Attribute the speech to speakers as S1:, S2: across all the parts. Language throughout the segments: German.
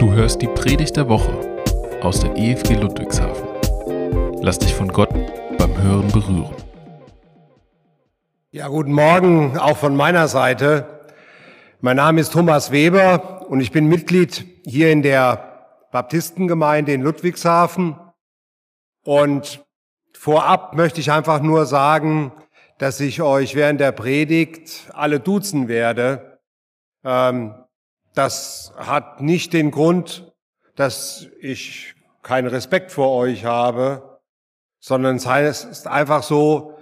S1: Du hörst die Predigt der Woche aus der EFG Ludwigshafen. Lass dich von Gott beim Hören berühren.
S2: Ja, guten Morgen auch von meiner Seite. Mein Name ist Thomas Weber und ich bin Mitglied hier in der Baptistengemeinde in Ludwigshafen. Und vorab möchte ich einfach nur sagen, dass ich euch während der Predigt alle duzen werde. Ähm, das hat nicht den Grund, dass ich keinen Respekt vor euch habe, sondern es heißt einfach so,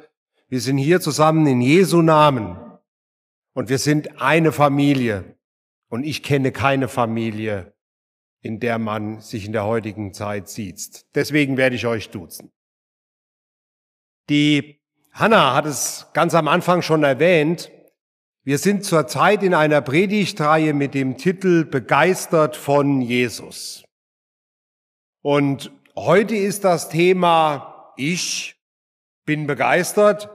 S2: wir sind hier zusammen in Jesu Namen und wir sind eine Familie und ich kenne keine Familie, in der man sich in der heutigen Zeit sieht. Deswegen werde ich euch duzen. Die Hanna hat es ganz am Anfang schon erwähnt. Wir sind zurzeit in einer Predigtreihe mit dem Titel Begeistert von Jesus. Und heute ist das Thema Ich bin begeistert,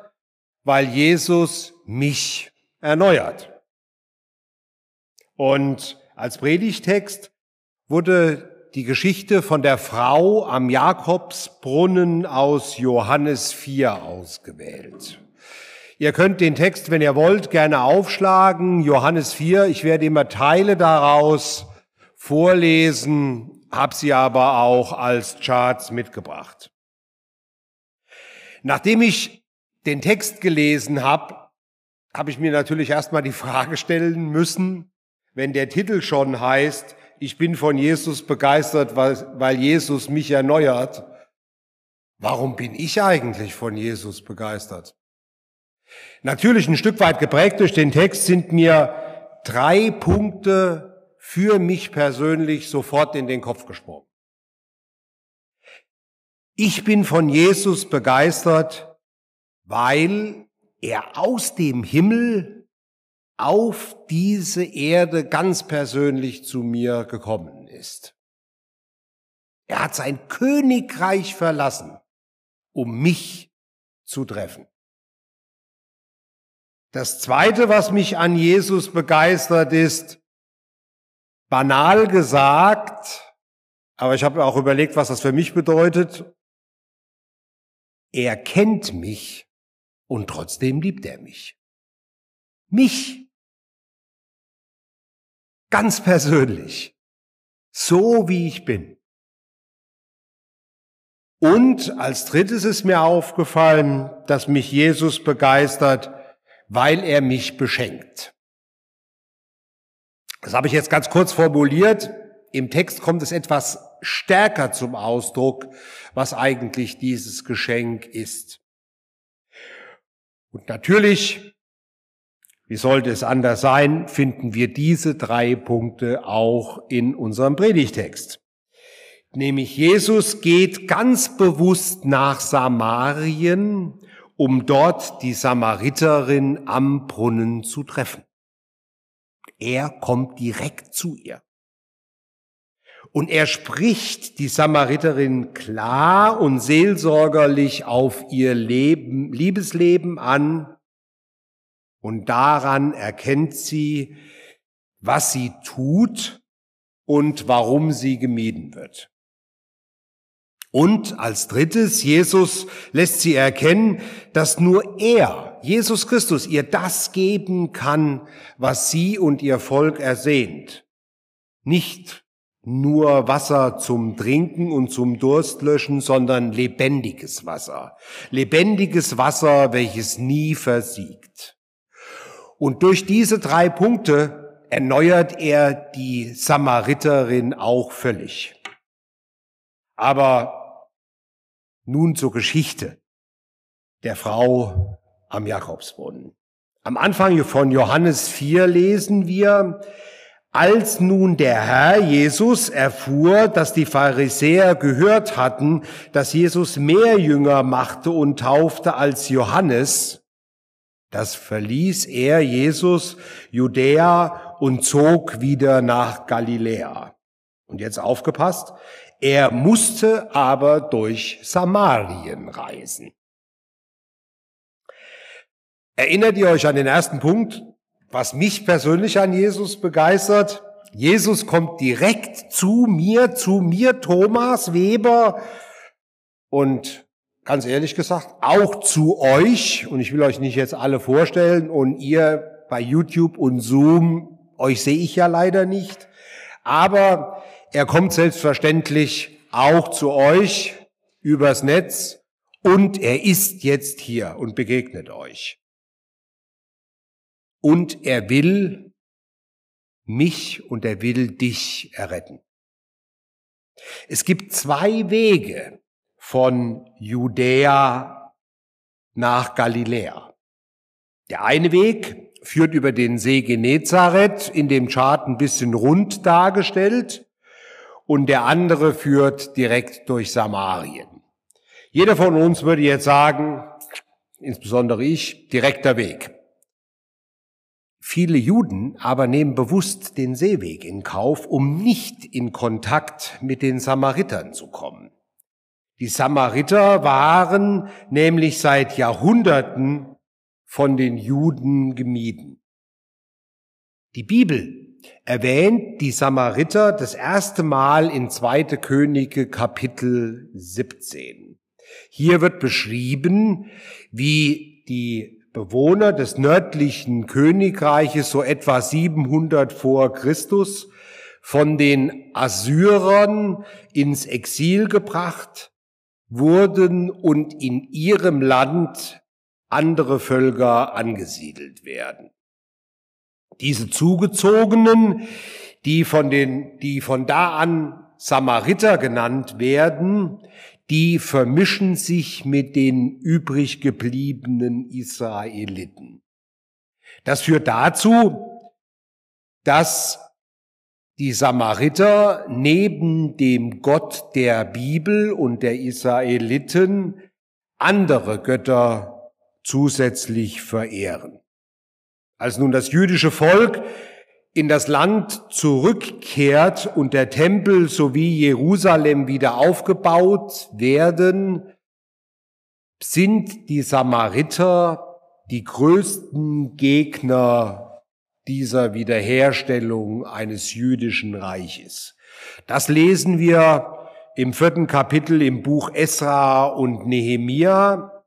S2: weil Jesus mich erneuert. Und als Predigtext wurde die Geschichte von der Frau am Jakobsbrunnen aus Johannes 4 ausgewählt. Ihr könnt den Text, wenn ihr wollt, gerne aufschlagen. Johannes 4. Ich werde immer Teile daraus vorlesen, habe sie aber auch als Charts mitgebracht. Nachdem ich den Text gelesen habe, habe ich mir natürlich erstmal die Frage stellen müssen, wenn der Titel schon heißt, ich bin von Jesus begeistert, weil, weil Jesus mich erneuert, warum bin ich eigentlich von Jesus begeistert? Natürlich ein Stück weit geprägt durch den Text sind mir drei Punkte für mich persönlich sofort in den Kopf gesprungen. Ich bin von Jesus begeistert, weil er aus dem Himmel auf diese Erde ganz persönlich zu mir gekommen ist. Er hat sein Königreich verlassen, um mich zu treffen. Das Zweite, was mich an Jesus begeistert, ist, banal gesagt, aber ich habe auch überlegt, was das für mich bedeutet. Er kennt mich und trotzdem liebt er mich. Mich. Ganz persönlich. So wie ich bin. Und als drittes ist mir aufgefallen, dass mich Jesus begeistert, weil er mich beschenkt. Das habe ich jetzt ganz kurz formuliert. Im Text kommt es etwas stärker zum Ausdruck, was eigentlich dieses Geschenk ist. Und natürlich, wie sollte es anders sein, finden wir diese drei Punkte auch in unserem Predigtext. Nämlich Jesus geht ganz bewusst nach Samarien, um dort die Samariterin am Brunnen zu treffen. Er kommt direkt zu ihr. Und er spricht die Samariterin klar und seelsorgerlich auf ihr Leben, Liebesleben an. Und daran erkennt sie, was sie tut und warum sie gemieden wird. Und als drittes, Jesus lässt sie erkennen, dass nur er, Jesus Christus, ihr das geben kann, was sie und ihr Volk ersehnt. Nicht nur Wasser zum Trinken und zum Durstlöschen, sondern lebendiges Wasser. Lebendiges Wasser, welches nie versiegt. Und durch diese drei Punkte erneuert er die Samariterin auch völlig. Aber nun zur Geschichte der Frau am Jakobsbrunnen. Am Anfang von Johannes 4 lesen wir, als nun der Herr Jesus erfuhr, dass die Pharisäer gehört hatten, dass Jesus mehr Jünger machte und taufte als Johannes, das verließ er Jesus Judäa und zog wieder nach Galiläa. Und jetzt aufgepasst, er musste aber durch Samarien reisen. Erinnert ihr euch an den ersten Punkt, was mich persönlich an Jesus begeistert? Jesus kommt direkt zu mir, zu mir, Thomas Weber, und ganz ehrlich gesagt, auch zu euch, und ich will euch nicht jetzt alle vorstellen, und ihr bei YouTube und Zoom, euch sehe ich ja leider nicht, aber er kommt selbstverständlich auch zu euch übers Netz und er ist jetzt hier und begegnet euch. Und er will mich und er will dich erretten. Es gibt zwei Wege von Judäa nach Galiläa. Der eine Weg führt über den See Genezareth, in dem Chart ein bisschen rund dargestellt, und der andere führt direkt durch Samarien. Jeder von uns würde jetzt sagen, insbesondere ich, direkter Weg. Viele Juden aber nehmen bewusst den Seeweg in Kauf, um nicht in Kontakt mit den Samaritern zu kommen. Die Samariter waren nämlich seit Jahrhunderten von den Juden gemieden. Die Bibel erwähnt die Samariter das erste Mal in 2. Könige Kapitel 17. Hier wird beschrieben, wie die Bewohner des nördlichen Königreiches so etwa 700 vor Christus von den Assyrern ins Exil gebracht wurden und in ihrem Land andere Völker angesiedelt werden. Diese Zugezogenen, die von den, die von da an Samariter genannt werden, die vermischen sich mit den übrig gebliebenen Israeliten. Das führt dazu, dass die Samariter neben dem Gott der Bibel und der Israeliten andere Götter zusätzlich verehren. Als nun das jüdische Volk in das Land zurückkehrt und der Tempel sowie Jerusalem wieder aufgebaut werden, sind die Samariter die größten Gegner dieser Wiederherstellung eines jüdischen Reiches. Das lesen wir im vierten Kapitel im Buch Esra und Nehemia.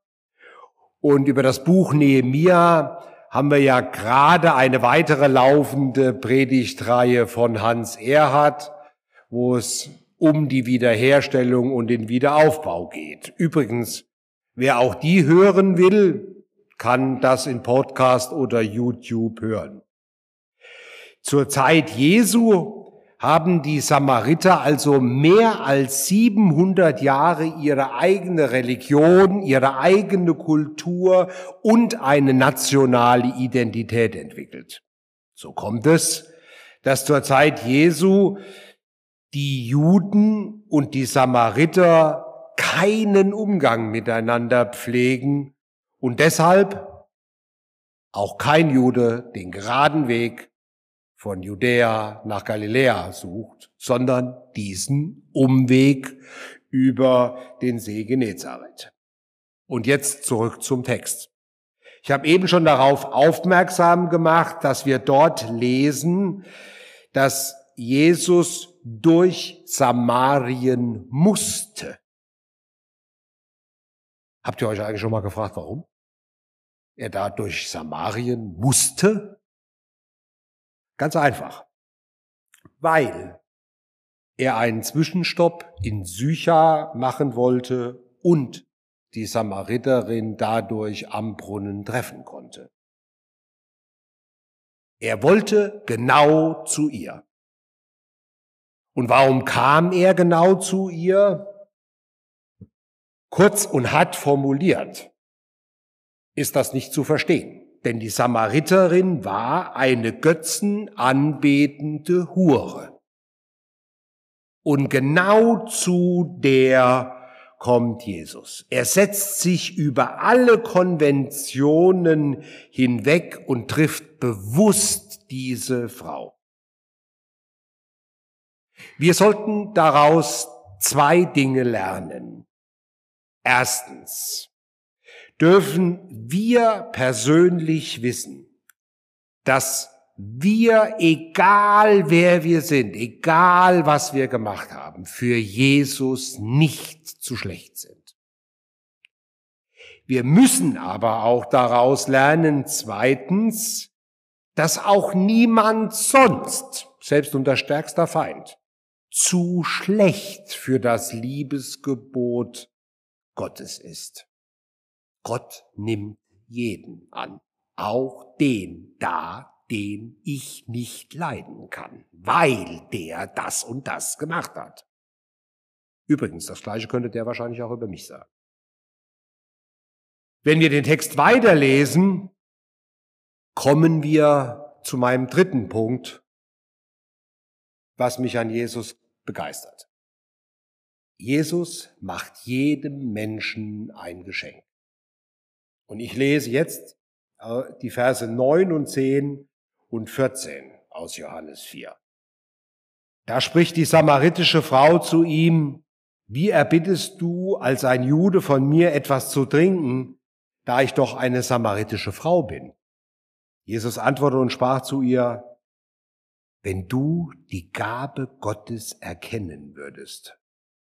S2: Und über das Buch Nehemia haben wir ja gerade eine weitere laufende Predigtreihe von Hans Erhard, wo es um die Wiederherstellung und den Wiederaufbau geht. Übrigens, wer auch die hören will, kann das in Podcast oder YouTube hören. Zur Zeit Jesu haben die Samariter also mehr als 700 Jahre ihre eigene Religion, ihre eigene Kultur und eine nationale Identität entwickelt. So kommt es, dass zur Zeit Jesu die Juden und die Samariter keinen Umgang miteinander pflegen und deshalb auch kein Jude den geraden Weg von Judäa nach Galiläa sucht, sondern diesen Umweg über den See Genezareth. Und jetzt zurück zum Text. Ich habe eben schon darauf aufmerksam gemacht, dass wir dort lesen, dass Jesus durch Samarien musste. Habt ihr euch eigentlich schon mal gefragt, warum? Er da durch Samarien musste? Ganz einfach. Weil er einen Zwischenstopp in Sycha machen wollte und die Samariterin dadurch am Brunnen treffen konnte. Er wollte genau zu ihr. Und warum kam er genau zu ihr? Kurz und hart formuliert ist das nicht zu verstehen. Denn die Samariterin war eine götzenanbetende Hure. Und genau zu der kommt Jesus. Er setzt sich über alle Konventionen hinweg und trifft bewusst diese Frau. Wir sollten daraus zwei Dinge lernen. Erstens, dürfen wir persönlich wissen, dass wir, egal wer wir sind, egal was wir gemacht haben, für Jesus nicht zu schlecht sind. Wir müssen aber auch daraus lernen, zweitens, dass auch niemand sonst, selbst unser stärkster Feind, zu schlecht für das Liebesgebot Gottes ist. Gott nimmt jeden an, auch den da, den ich nicht leiden kann, weil der das und das gemacht hat. Übrigens, das gleiche könnte der wahrscheinlich auch über mich sagen. Wenn wir den Text weiterlesen, kommen wir zu meinem dritten Punkt, was mich an Jesus begeistert. Jesus macht jedem Menschen ein Geschenk. Und ich lese jetzt äh, die Verse 9 und 10 und 14 aus Johannes 4. Da spricht die samaritische Frau zu ihm, wie erbittest du als ein Jude von mir etwas zu trinken, da ich doch eine samaritische Frau bin? Jesus antwortete und sprach zu ihr, wenn du die Gabe Gottes erkennen würdest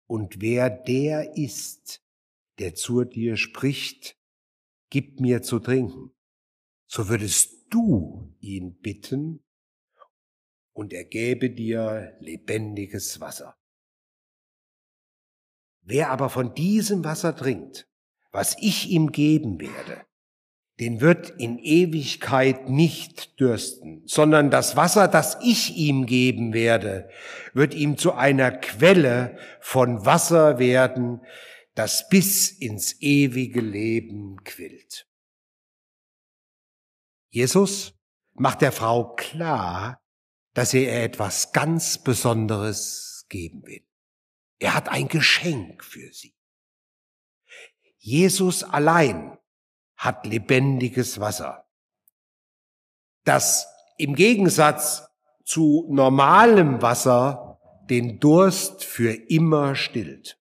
S2: und wer der ist, der zu dir spricht, gib mir zu trinken, so würdest du ihn bitten und er gäbe dir lebendiges Wasser. Wer aber von diesem Wasser trinkt, was ich ihm geben werde, den wird in Ewigkeit nicht dürsten, sondern das Wasser, das ich ihm geben werde, wird ihm zu einer Quelle von Wasser werden, das bis ins ewige Leben quillt. Jesus macht der Frau klar, dass er ihr etwas ganz Besonderes geben will. Er hat ein Geschenk für sie. Jesus allein hat lebendiges Wasser, das im Gegensatz zu normalem Wasser den Durst für immer stillt.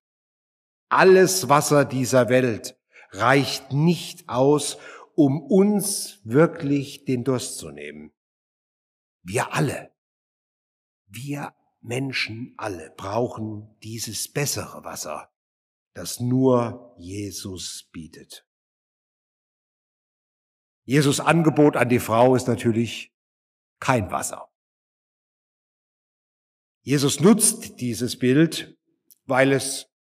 S2: Alles Wasser dieser Welt reicht nicht aus, um uns wirklich den Durst zu nehmen. Wir alle, wir Menschen alle brauchen dieses bessere Wasser, das nur Jesus bietet. Jesus Angebot an die Frau ist natürlich kein Wasser. Jesus nutzt dieses Bild, weil es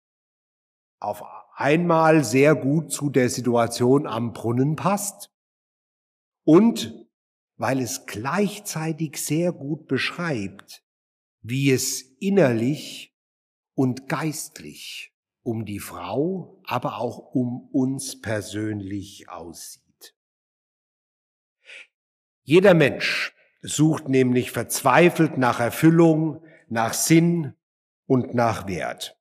S2: auf einmal sehr gut zu der Situation am Brunnen passt und weil es gleichzeitig sehr gut beschreibt, wie es innerlich und geistlich um die Frau, aber auch um uns persönlich aussieht. Jeder Mensch sucht nämlich verzweifelt nach Erfüllung, nach Sinn und nach Wert.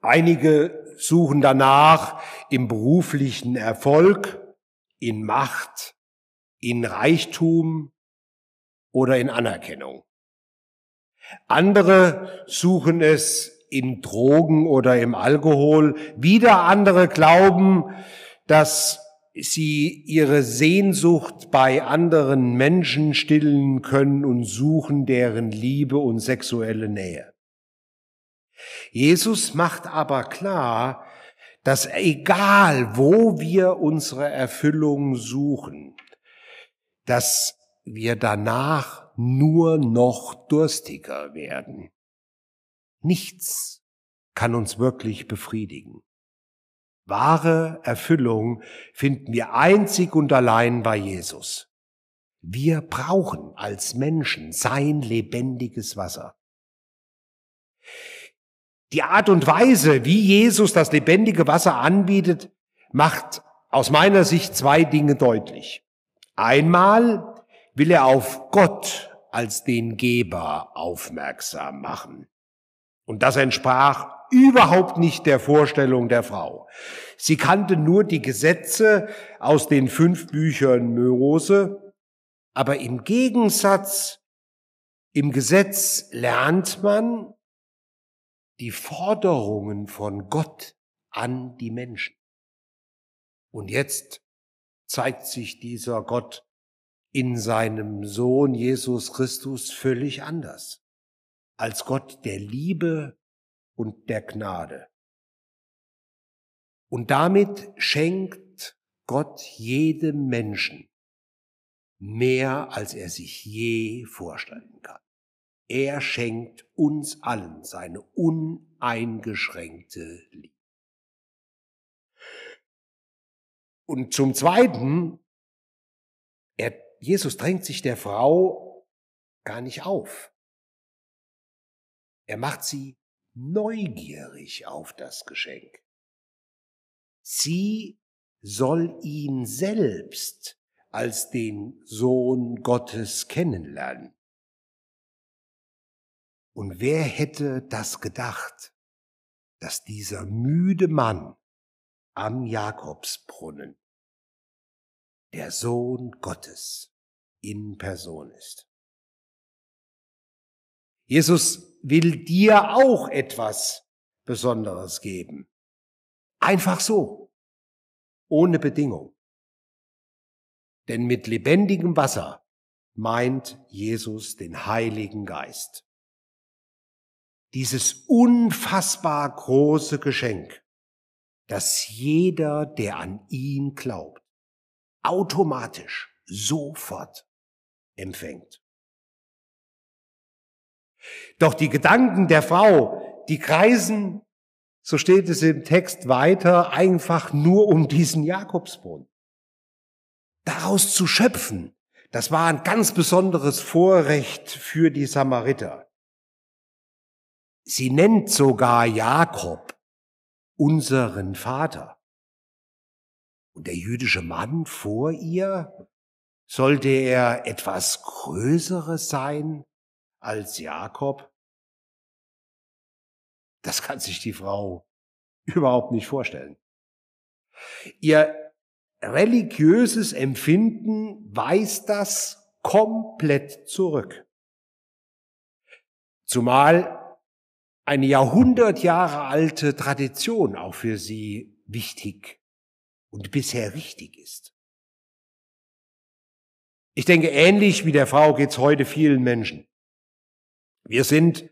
S2: Einige suchen danach im beruflichen Erfolg, in Macht, in Reichtum oder in Anerkennung. Andere suchen es in Drogen oder im Alkohol. Wieder andere glauben, dass sie ihre Sehnsucht bei anderen Menschen stillen können und suchen deren Liebe und sexuelle Nähe. Jesus macht aber klar, dass egal wo wir unsere Erfüllung suchen, dass wir danach nur noch durstiger werden. Nichts kann uns wirklich befriedigen. Wahre Erfüllung finden wir einzig und allein bei Jesus. Wir brauchen als Menschen sein lebendiges Wasser. Die Art und Weise, wie Jesus das lebendige Wasser anbietet, macht aus meiner Sicht zwei Dinge deutlich. Einmal will er auf Gott als den Geber aufmerksam machen. Und das entsprach überhaupt nicht der Vorstellung der Frau. Sie kannte nur die Gesetze aus den fünf Büchern Mose, aber im Gegensatz im Gesetz lernt man, die Forderungen von Gott an die Menschen. Und jetzt zeigt sich dieser Gott in seinem Sohn Jesus Christus völlig anders als Gott der Liebe und der Gnade. Und damit schenkt Gott jedem Menschen mehr, als er sich je vorstellen kann. Er schenkt uns allen seine uneingeschränkte Liebe. Und zum Zweiten, er, Jesus drängt sich der Frau gar nicht auf. Er macht sie neugierig auf das Geschenk. Sie soll ihn selbst als den Sohn Gottes kennenlernen. Und wer hätte das gedacht, dass dieser müde Mann am Jakobsbrunnen der Sohn Gottes in Person ist. Jesus will dir auch etwas Besonderes geben. Einfach so, ohne Bedingung. Denn mit lebendigem Wasser meint Jesus den Heiligen Geist. Dieses unfassbar große Geschenk, das jeder, der an ihn glaubt, automatisch sofort empfängt. Doch die Gedanken der Frau, die kreisen, so steht es im Text weiter, einfach nur um diesen Jakobsbrunnen. Daraus zu schöpfen, das war ein ganz besonderes Vorrecht für die Samariter. Sie nennt sogar Jakob unseren Vater. Und der jüdische Mann vor ihr, sollte er etwas Größeres sein als Jakob? Das kann sich die Frau überhaupt nicht vorstellen. Ihr religiöses Empfinden weist das komplett zurück. Zumal eine Jahrhundert Jahre alte Tradition auch für sie wichtig und bisher richtig ist. Ich denke, ähnlich wie der Frau geht's heute vielen Menschen. Wir sind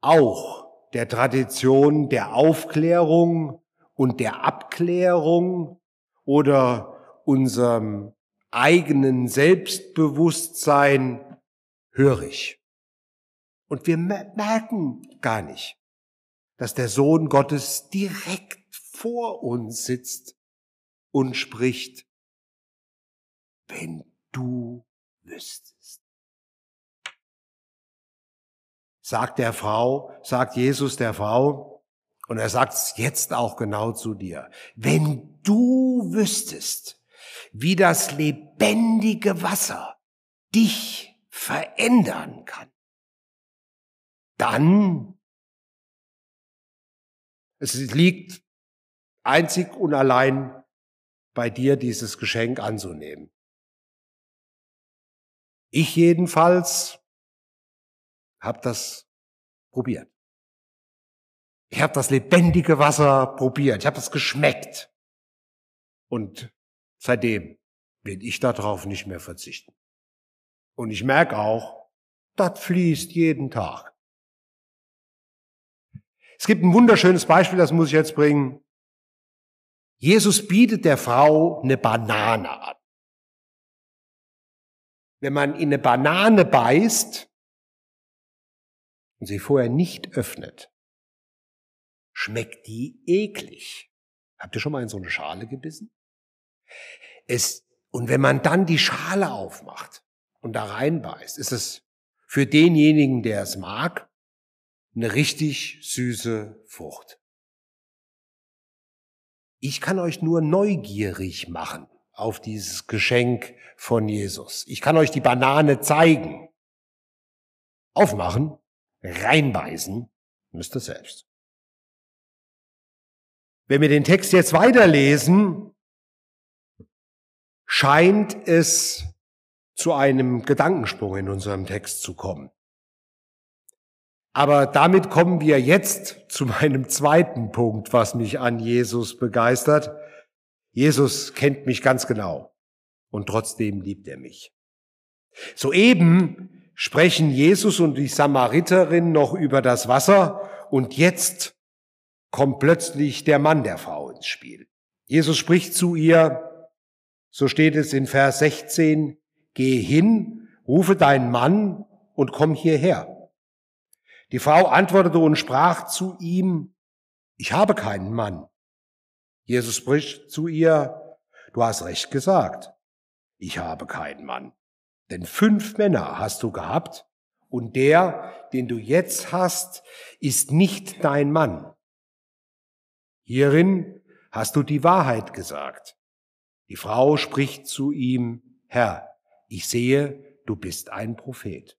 S2: auch der Tradition der Aufklärung und der Abklärung oder unserem eigenen Selbstbewusstsein hörig. Und wir merken gar nicht, dass der Sohn Gottes direkt vor uns sitzt und spricht, wenn du wüsstest. Sagt der Frau, sagt Jesus der Frau, und er sagt es jetzt auch genau zu dir, wenn du wüsstest, wie das lebendige Wasser dich verändern kann, dann, es liegt einzig und allein bei dir dieses Geschenk anzunehmen. Ich jedenfalls habe das probiert. Ich habe das lebendige Wasser probiert. Ich habe das geschmeckt. Und seitdem will ich darauf nicht mehr verzichten. Und ich merke auch, das fließt jeden Tag. Es gibt ein wunderschönes Beispiel, das muss ich jetzt bringen. Jesus bietet der Frau eine Banane an. Wenn man in eine Banane beißt und sie vorher nicht öffnet, schmeckt die eklig. Habt ihr schon mal in so eine Schale gebissen? Es, und wenn man dann die Schale aufmacht und da reinbeißt, ist es für denjenigen, der es mag, eine richtig süße Frucht. Ich kann euch nur neugierig machen auf dieses Geschenk von Jesus. Ich kann euch die Banane zeigen. Aufmachen, reinbeißen, müsst ihr selbst. Wenn wir den Text jetzt weiterlesen, scheint es zu einem Gedankensprung in unserem Text zu kommen. Aber damit kommen wir jetzt zu meinem zweiten Punkt, was mich an Jesus begeistert. Jesus kennt mich ganz genau und trotzdem liebt er mich. Soeben sprechen Jesus und die Samariterin noch über das Wasser und jetzt kommt plötzlich der Mann der Frau ins Spiel. Jesus spricht zu ihr, so steht es in Vers 16, geh hin, rufe deinen Mann und komm hierher. Die Frau antwortete und sprach zu ihm, ich habe keinen Mann. Jesus spricht zu ihr, du hast recht gesagt, ich habe keinen Mann. Denn fünf Männer hast du gehabt und der, den du jetzt hast, ist nicht dein Mann. Hierin hast du die Wahrheit gesagt. Die Frau spricht zu ihm, Herr, ich sehe, du bist ein Prophet.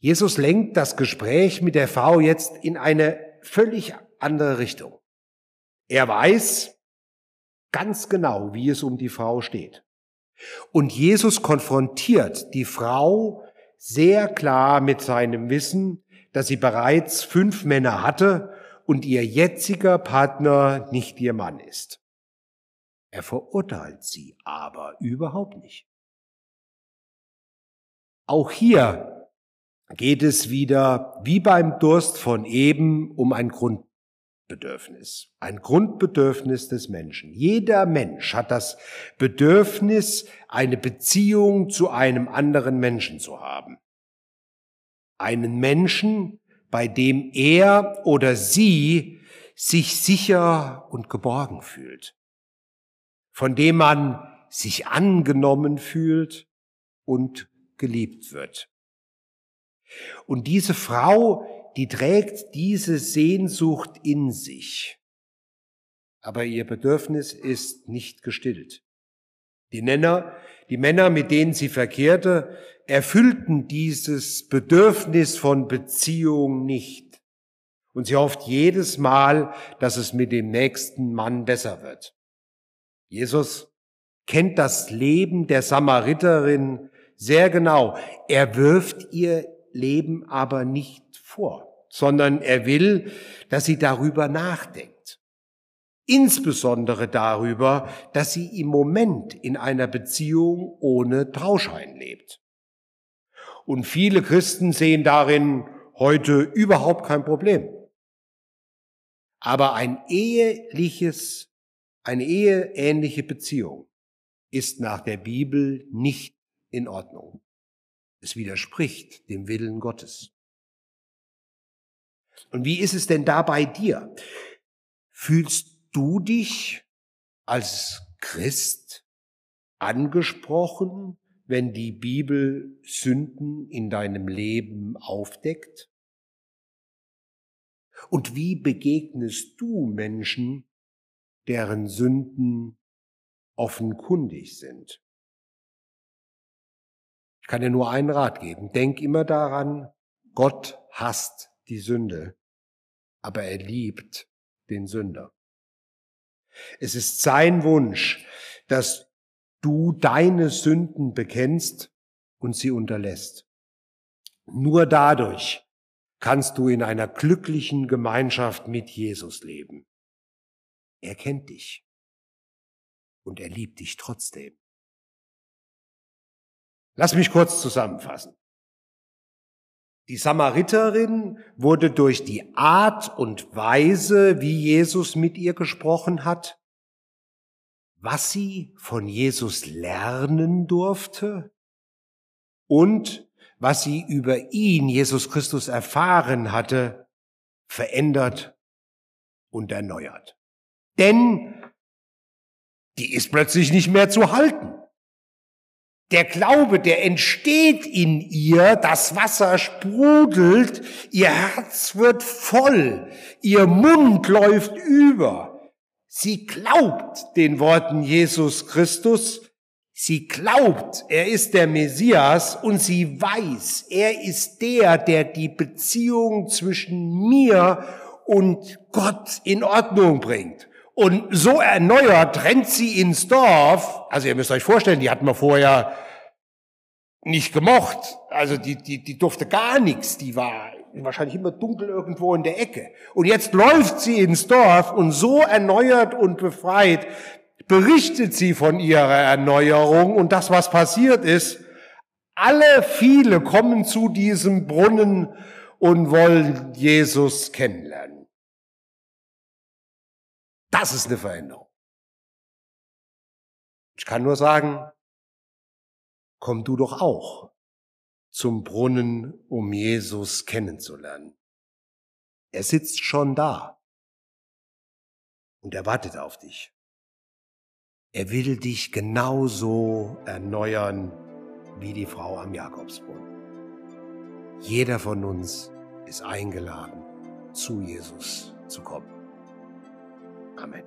S2: Jesus lenkt das Gespräch mit der Frau jetzt in eine völlig andere Richtung. Er weiß ganz genau, wie es um die Frau steht. Und Jesus konfrontiert die Frau sehr klar mit seinem Wissen, dass sie bereits fünf Männer hatte und ihr jetziger Partner nicht ihr Mann ist. Er verurteilt sie aber überhaupt nicht. Auch hier geht es wieder wie beim Durst von eben um ein Grundbedürfnis, ein Grundbedürfnis des Menschen. Jeder Mensch hat das Bedürfnis, eine Beziehung zu einem anderen Menschen zu haben. Einen Menschen, bei dem er oder sie sich sicher und geborgen fühlt von dem man sich angenommen fühlt und geliebt wird. Und diese Frau, die trägt diese Sehnsucht in sich. Aber ihr Bedürfnis ist nicht gestillt. Die Männer, die Männer, mit denen sie verkehrte, erfüllten dieses Bedürfnis von Beziehung nicht. Und sie hofft jedes Mal, dass es mit dem nächsten Mann besser wird. Jesus kennt das Leben der Samariterin sehr genau. Er wirft ihr Leben aber nicht vor, sondern er will, dass sie darüber nachdenkt. Insbesondere darüber, dass sie im Moment in einer Beziehung ohne Trauschein lebt. Und viele Christen sehen darin heute überhaupt kein Problem. Aber ein eheliches eine eheähnliche Beziehung ist nach der Bibel nicht in Ordnung. Es widerspricht dem Willen Gottes. Und wie ist es denn da bei dir? Fühlst du dich als Christ angesprochen, wenn die Bibel Sünden in deinem Leben aufdeckt? Und wie begegnest du Menschen, deren Sünden offenkundig sind. Ich kann dir nur einen Rat geben. Denk immer daran, Gott hasst die Sünde, aber er liebt den Sünder. Es ist sein Wunsch, dass du deine Sünden bekennst und sie unterlässt. Nur dadurch kannst du in einer glücklichen Gemeinschaft mit Jesus leben. Er kennt dich. Und er liebt dich trotzdem. Lass mich kurz zusammenfassen. Die Samariterin wurde durch die Art und Weise, wie Jesus mit ihr gesprochen hat, was sie von Jesus lernen durfte und was sie über ihn, Jesus Christus, erfahren hatte, verändert und erneuert. Denn die ist plötzlich nicht mehr zu halten. Der Glaube, der entsteht in ihr, das Wasser sprudelt, ihr Herz wird voll, ihr Mund läuft über. Sie glaubt den Worten Jesus Christus, sie glaubt, er ist der Messias und sie weiß, er ist der, der die Beziehung zwischen mir und Gott in Ordnung bringt. Und so erneuert rennt sie ins Dorf. Also ihr müsst euch vorstellen, die hatten wir vorher nicht gemocht. Also die, die, die durfte gar nichts. Die war wahrscheinlich immer dunkel irgendwo in der Ecke. Und jetzt läuft sie ins Dorf und so erneuert und befreit berichtet sie von ihrer Erneuerung und das, was passiert ist. Alle viele kommen zu diesem Brunnen und wollen Jesus kennenlernen. Das ist eine Veränderung. Ich kann nur sagen, komm du doch auch zum Brunnen, um Jesus kennenzulernen. Er sitzt schon da und er wartet auf dich. Er will dich genauso erneuern wie die Frau am Jakobsbrunnen. Jeder von uns ist eingeladen, zu Jesus zu kommen. Amen.